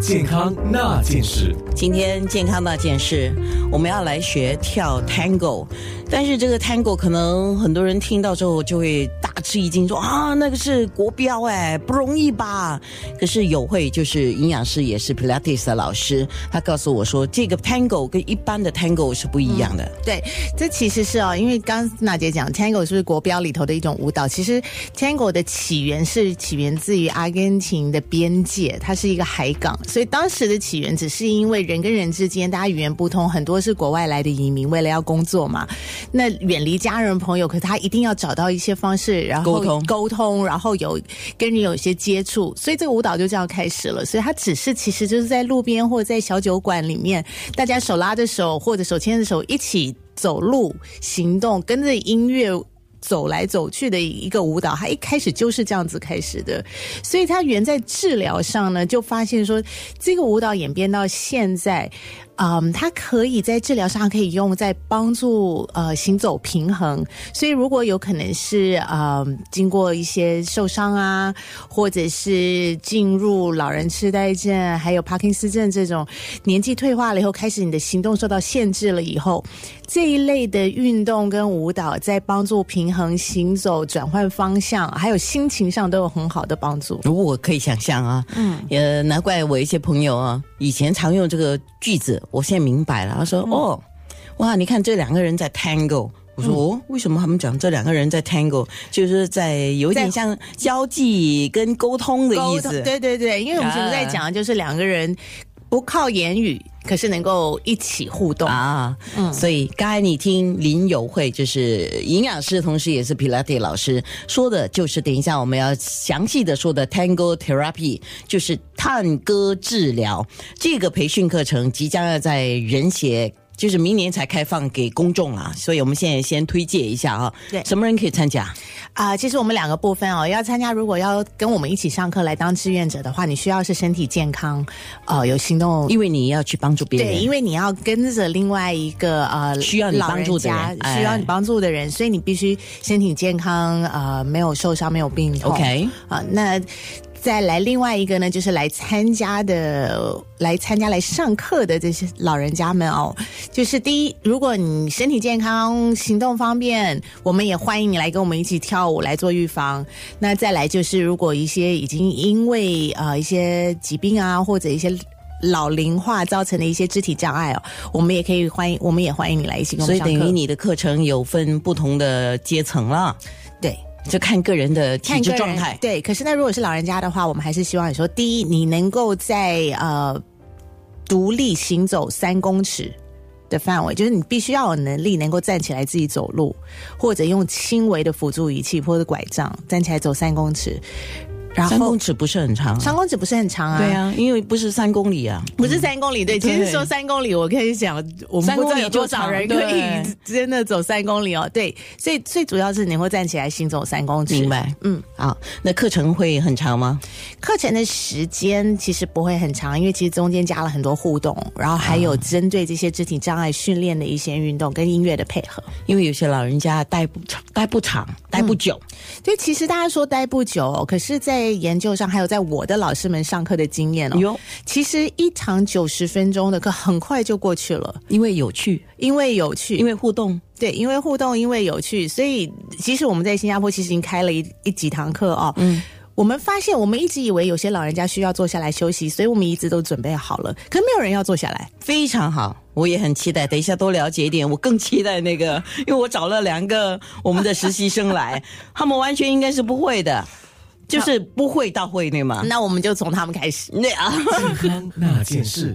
健康那件事。今天健康那件事，我们要来学跳 Tango，但是这个 Tango 可能很多人听到之后就会大吃一惊，说啊，那个是国标哎，不容易吧？可是有会就是营养师，也是 Pilates 的老师，他告诉我说，这个 Tango 跟一般的 Tango 是不一样的。对，这其实是哦，因为刚刚娜姐讲 Tango 是不是国标里头的一种舞蹈？其实 Tango 的起源是起源自于阿根廷的边界，它是一个海港，所以当时的起源只是因为人跟人之间大家语言不通，很多是国外来的移民，为了要工作嘛，那远离家人朋友，可他一定要找到一些方式，然后沟通沟通，然后有跟人有一些接触，所以这个舞蹈就这样开始了。所以它只是其实就是在路边或者在小酒馆里面，大家手拉着手或者手牵着手一起走路行动，跟着音乐。走来走去的一个舞蹈，它一开始就是这样子开始的，所以它原在治疗上呢，就发现说这个舞蹈演变到现在，嗯，它可以在治疗上可以用在帮助呃行走平衡。所以如果有可能是呃经过一些受伤啊，或者是进入老人痴呆症，还有帕金斯症这种年纪退化了以后，开始你的行动受到限制了以后，这一类的运动跟舞蹈在帮助平衡行走、转换方向，还有心情上都有很好的帮助。如果我可以想象啊，嗯，呃，难怪我一些朋友啊，以前常用这个句子，我现在明白了。他说：“哦，哇，你看这两个人在 tango。”我说：“哦，为什么他们讲这两个人在 tango，就是在有点像交际跟沟通的意沟思。通对对对，因为我们现在在讲的就是两个人不靠言语，可是能够一起互动。啊，嗯，所以刚才你听林友慧，就是营养师，同时也是 Pilates 老师说的，就是等一下我们要详细的说的 Tango Therapy，就是探戈治疗这个培训课程即将要在人协。就是明年才开放给公众啊，所以我们现在先推介一下啊，对什么人可以参加？啊、其实我们两个部分哦，要参加，如果要跟我们一起上课来当志愿者的话，你需要是身体健康，呃，有行动。因为你要去帮助别人，对，因为你要跟着另外一个呃需要你帮助的家人哎需要你帮助的人，所以你必须身体健康，呃，没有受伤，没有病痛。OK 啊、那再来另外一个呢，就是来参加的，来参加来上课的这些老人家们哦。就是第一，如果你身体健康、行动方便，我们也欢迎你来跟我们一起跳舞来做预防。那再来就是，如果一些已经因为呃一些疾病啊，或者一些老龄化造成的一些肢体障碍哦，我们也可以欢迎，我们也欢迎你来一起跟我所以们上课。等于你的课程有分不同的阶层了，就看个人的体质状态。对，可是那如果是老人家的话，我们还是希望你说，第一，你能够在呃独立行走三公尺的范围，就是你必须要有能力能够站起来自己走路，或者用轻微的辅助仪器或者拐杖站起来走三公尺。然后三公尺不是很长、三公尺不是很长啊？对，啊，因为不是三公里啊。不是三公里。对，其实说三公里，我可以想，我们三公里不知道有多少人可以真的走三公里哦。对，所以最主要是你会站起来行走三公尺。明白，嗯，好，那课程会很长吗？课程的时间其实不会很长，因为其实中间加了很多互动，然后还有针对这些肢体障碍训练的一些运动跟音乐的配合。因为有些老人家待不长，待不长，待不久。对，其实大家说待不久哦，可是，在研究上还有在我的老师们上课的经验哦，哟，其实一堂九十分钟的课很快就过去了，因为有趣，因为有趣，因为互动。对，因为互动，因为有趣，所以其实我们在新加坡其实已经开了一一几堂课哦。嗯。我们发现，我们一直以为有些老人家需要坐下来休息，所以我们一直都准备好了，可没有人要坐下来。非常好，我也很期待。等一下多了解一点，我更期待那个，因为我找了两个我们的实习生来，他们完全应该是不会的，就是不会到会内吗？那我们就从他们开始。那啊。健康那件事。